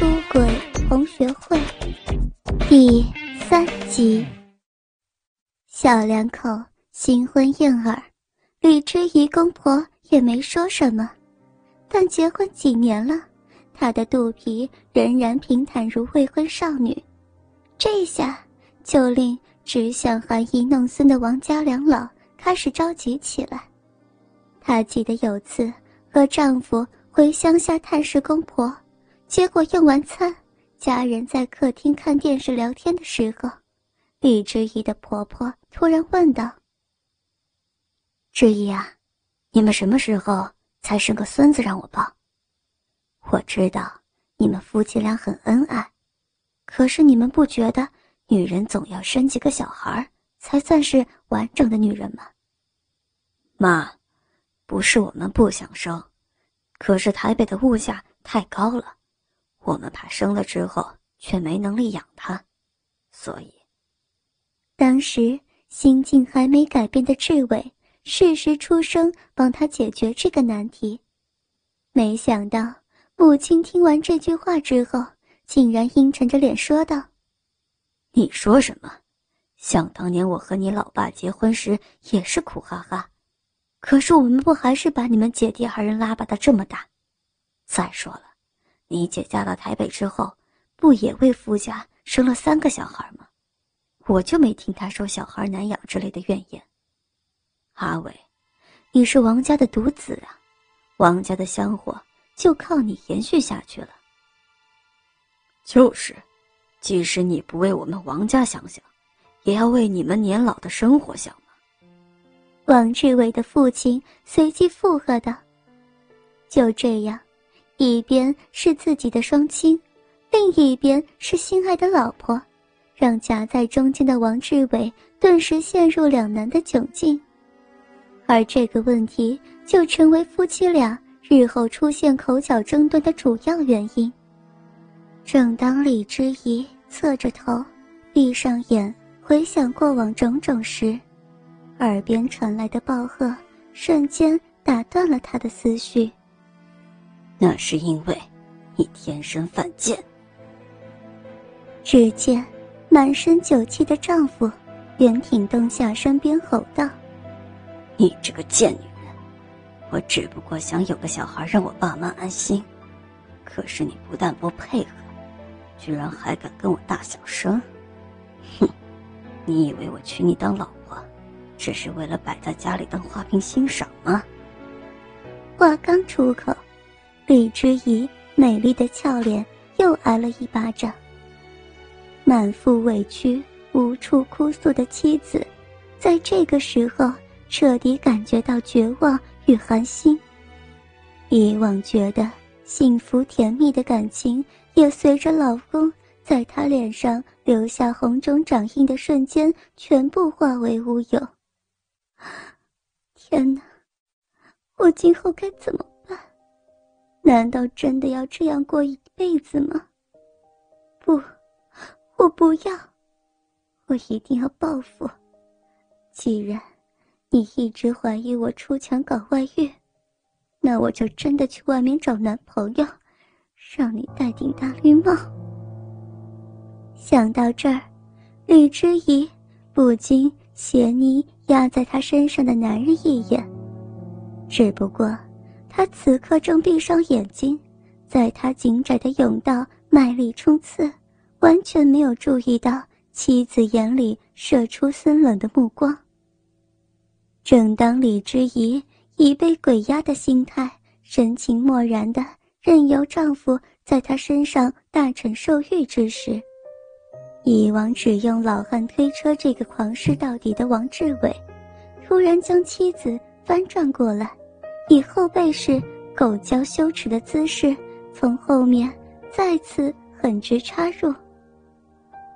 出轨同学会第三集。小两口新婚燕尔，李知怡公婆也没说什么，但结婚几年了，她的肚皮仍然平坦如未婚少女，这下就令只想含饴弄孙的王家两老开始着急起来。她记得有次和丈夫回乡下探视公婆。结果用完餐，家人在客厅看电视聊天的时候，李知怡的婆婆突然问道：“知怡啊，你们什么时候才生个孙子让我抱？我知道你们夫妻俩很恩爱，可是你们不觉得女人总要生几个小孩才算是完整的女人吗？”妈，不是我们不想生，可是台北的物价太高了。我们怕生了之后却没能力养他，所以，当时心境还没改变的志伟适时出声帮他解决这个难题。没想到母亲听完这句话之后，竟然阴沉着脸说道：“你说什么？想当年我和你老爸结婚时也是苦哈哈，可是我们不还是把你们姐弟二人拉拔的这么大？再说了。”你姐嫁到台北之后，不也为夫家生了三个小孩吗？我就没听她说小孩难养之类的怨言。阿伟，你是王家的独子啊，王家的香火就靠你延续下去了。就是，即使你不为我们王家想想，也要为你们年老的生活想嘛。王志伟的父亲随即附和道：“就这样。”一边是自己的双亲，另一边是心爱的老婆，让夹在中间的王志伟顿时陷入两难的窘境，而这个问题就成为夫妻俩日后出现口角争端的主要原因。正当李之仪侧着头，闭上眼回想过往种种时，耳边传来的暴喝瞬间打断了他的思绪。那是因为，你天生犯贱。只见满身酒气的丈夫，袁挺东下身边吼道：“你这个贱女人！我只不过想有个小孩让我爸妈安心，可是你不但不配合，居然还敢跟我大小声！哼，你以为我娶你当老婆，只是为了摆在家里当花瓶欣赏吗？”话刚出口。李之仪美丽的俏脸又挨了一巴掌。满腹委屈、无处哭诉的妻子，在这个时候彻底感觉到绝望与寒心。以往觉得幸福甜蜜的感情，也随着老公在她脸上留下红肿掌印的瞬间，全部化为乌有。天哪，我今后该怎么？难道真的要这样过一辈子吗？不，我不要，我一定要报复。既然你一直怀疑我出墙搞外遇，那我就真的去外面找男朋友，让你戴顶大绿帽。想到这儿，李之仪不禁斜睨压在他身上的男人一眼，只不过。他此刻正闭上眼睛，在他紧窄的甬道卖力冲刺，完全没有注意到妻子眼里射出森冷的目光。正当李之仪以被鬼压的心态，神情漠然的任由丈夫在她身上大逞兽欲之时，以往只用老汉推车这个狂势到底的王志伟，突然将妻子翻转过来。以后背式狗叫羞耻的姿势，从后面再次狠直插入。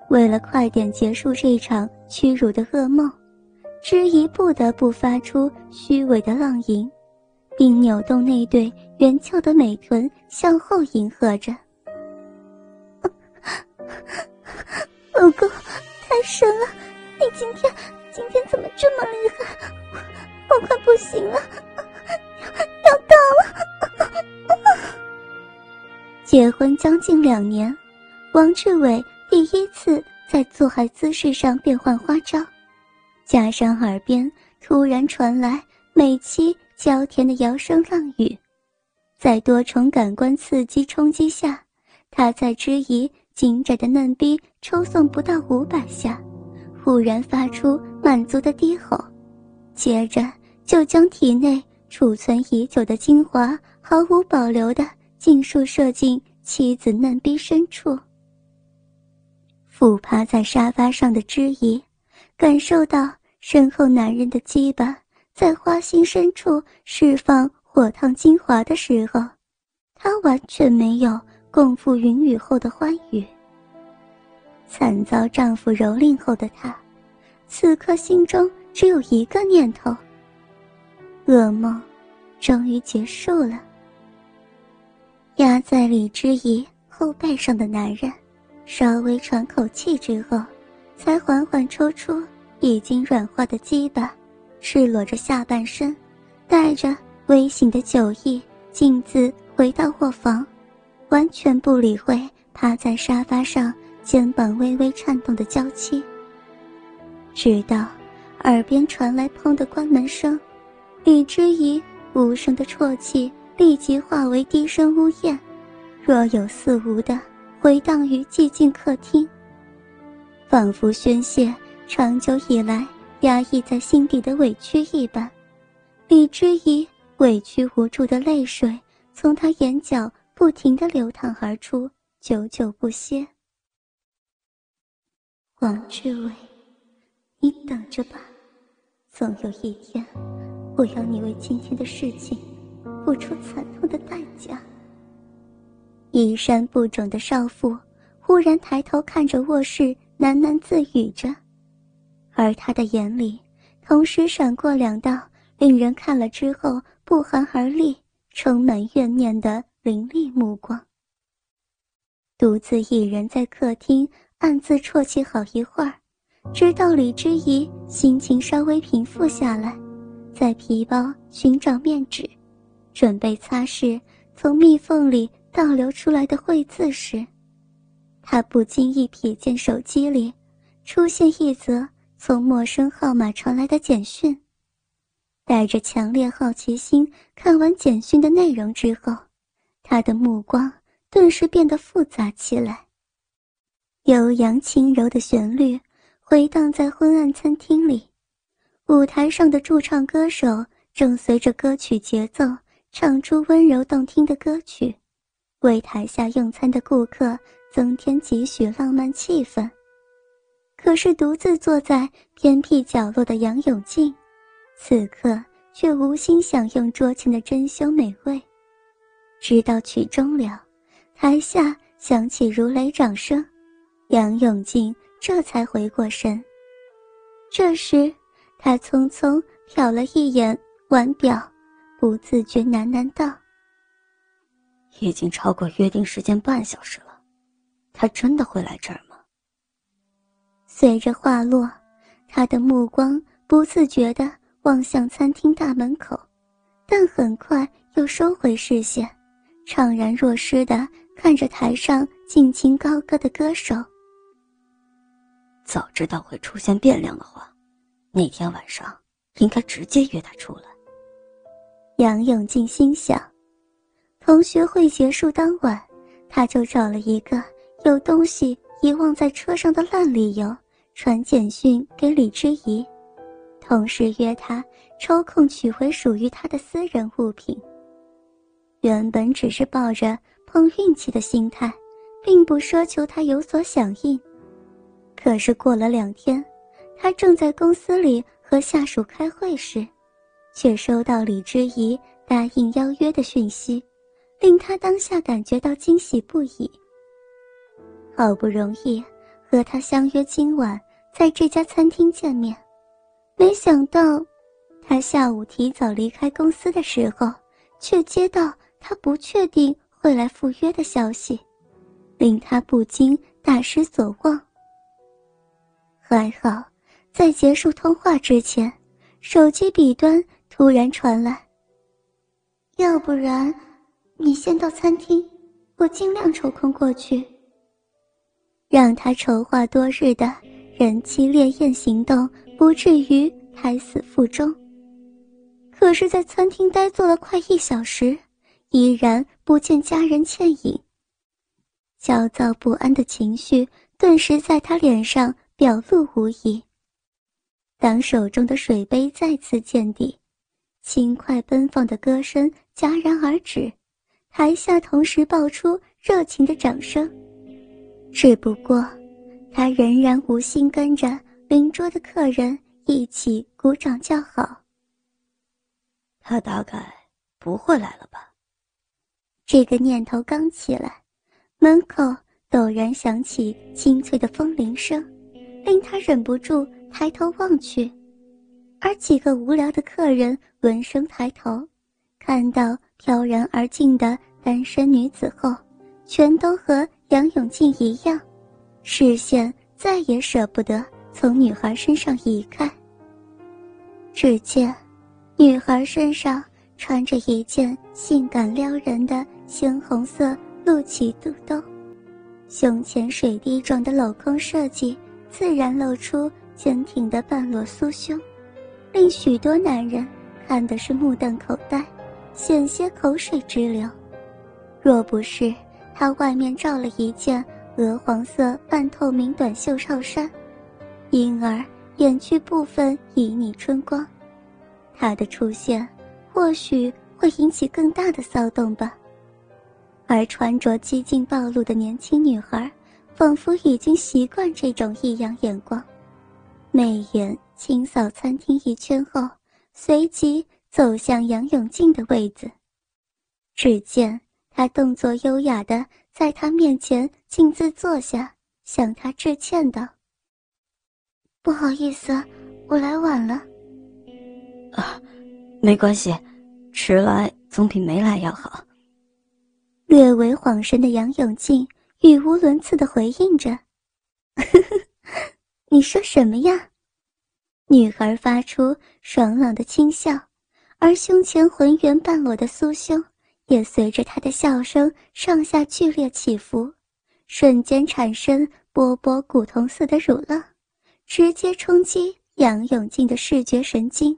为了快点结束这场屈辱的噩梦，知怡不得不发出虚伪的浪吟，并扭动那对圆翘的美臀向后迎合着。老公，太神了！你今天今天怎么这么厉害？我快不行了！结婚将近两年，王志伟第一次在做爱姿势上变换花招，加上耳边突然传来美妻娇甜的摇声浪语，在多重感官刺激冲击下，他在质疑紧窄的嫩逼抽送不到五百下，忽然发出满足的低吼，接着就将体内储存已久的精华毫无保留的。尽数射进妻子嫩逼深处。俯趴在沙发上的知怡，感受到身后男人的鸡巴在花心深处释放火烫精华的时候，她完全没有共赴云雨后的欢愉。惨遭丈夫蹂躏后的她，此刻心中只有一个念头：噩梦终于结束了。压在李之仪后背上的男人，稍微喘口气之后，才缓缓抽出已经软化的鸡巴，赤裸着下半身，带着微醒的酒意，径自回到卧房，完全不理会趴在沙发上肩膀微微颤动的娇妻。直到耳边传来“砰”的关门声，李之仪无声的啜泣。立即化为低声呜咽，若有似无的回荡于寂静客厅，仿佛宣泄长久以来压抑在心底的委屈一般。李之怡委屈无助的泪水从他眼角不停的流淌而出，久久不歇。王志伟，你等着吧，总有一天，我要你为今天的事情。付出惨痛的代价。衣衫不整的少妇忽然抬头看着卧室，喃喃自语着，而她的眼里同时闪过两道令人看了之后不寒而栗、充满怨念的凌厉目光。独自一人在客厅暗自啜泣好一会儿，直到李之仪心情稍微平复下来，在皮包寻找面纸。准备擦拭从蜜缝里倒流出来的秽字时，他不经意瞥见手机里出现一则从陌生号码传来的简讯。带着强烈好奇心看完简讯的内容之后，他的目光顿时变得复杂起来。悠扬轻柔的旋律回荡在昏暗餐厅里，舞台上的驻唱歌手正随着歌曲节奏。唱出温柔动听的歌曲，为台下用餐的顾客增添几许浪漫气氛。可是独自坐在偏僻角落的杨永静，此刻却无心享用桌前的珍馐美味。直到曲终了，台下响起如雷掌声，杨永静这才回过神。这时，他匆匆瞟了一眼腕表。不自觉喃喃道：“已经超过约定时间半小时了，他真的会来这儿吗？”随着话落，他的目光不自觉地望向餐厅大门口，但很快又收回视线，怅然若失地看着台上尽情高歌的歌手。早知道会出现变量的话，那天晚上应该直接约他出来。杨永静心想，同学会结束当晚，他就找了一个有东西遗忘在车上的烂理由，传简讯给李之仪，同时约他抽空取回属于他的私人物品。原本只是抱着碰运气的心态，并不奢求他有所响应。可是过了两天，他正在公司里和下属开会时。却收到李之仪答应邀约的讯息，令他当下感觉到惊喜不已。好不容易和他相约今晚在这家餐厅见面，没想到他下午提早离开公司的时候，却接到他不确定会来赴约的消息，令他不禁大失所望。还好，在结束通话之前，手机笔端。突然传来。要不然，你先到餐厅，我尽量抽空过去。让他筹划多日的人妻烈焰行动不至于胎死腹中。可是，在餐厅呆坐了快一小时，依然不见家人倩影。焦躁不安的情绪顿时在他脸上表露无遗。当手中的水杯再次见底，轻快奔放的歌声戛然而止，台下同时爆出热情的掌声。只不过，他仍然无心跟着邻桌的客人一起鼓掌叫好。他大概不会来了吧？这个念头刚起来，门口陡然响起清脆的风铃声，令他忍不住抬头望去。而几个无聊的客人闻声抬头，看到飘然而进的单身女子后，全都和杨永静一样，视线再也舍不得从女孩身上移开。只见。女孩身上穿着一件性感撩人的鲜红色露脐肚兜，胸前水滴状的镂空设计自然露出坚挺的半裸酥胸，令许多男人看的是目瞪口呆，险些口水直流。若不是她外面罩了一件鹅黄色半透明短袖上衫，因而掩去部分旖旎春光。他的出现，或许会引起更大的骚动吧。而穿着激进暴露的年轻女孩，仿佛已经习惯这种异样眼光，媚眼清扫餐厅一圈后，随即走向杨永静的位子。只见他动作优雅的在他面前径自坐下，向他致歉道：“不好意思，我来晚了。”啊，没关系，迟来总比没来要好。略为恍神的杨永静语无伦次的回应着：“ 你说什么呀？”女孩发出爽朗的轻笑，而胸前浑圆半裸的酥胸也随着她的笑声上下剧烈起伏，瞬间产生波波古铜似的乳浪，直接冲击杨永静的视觉神经。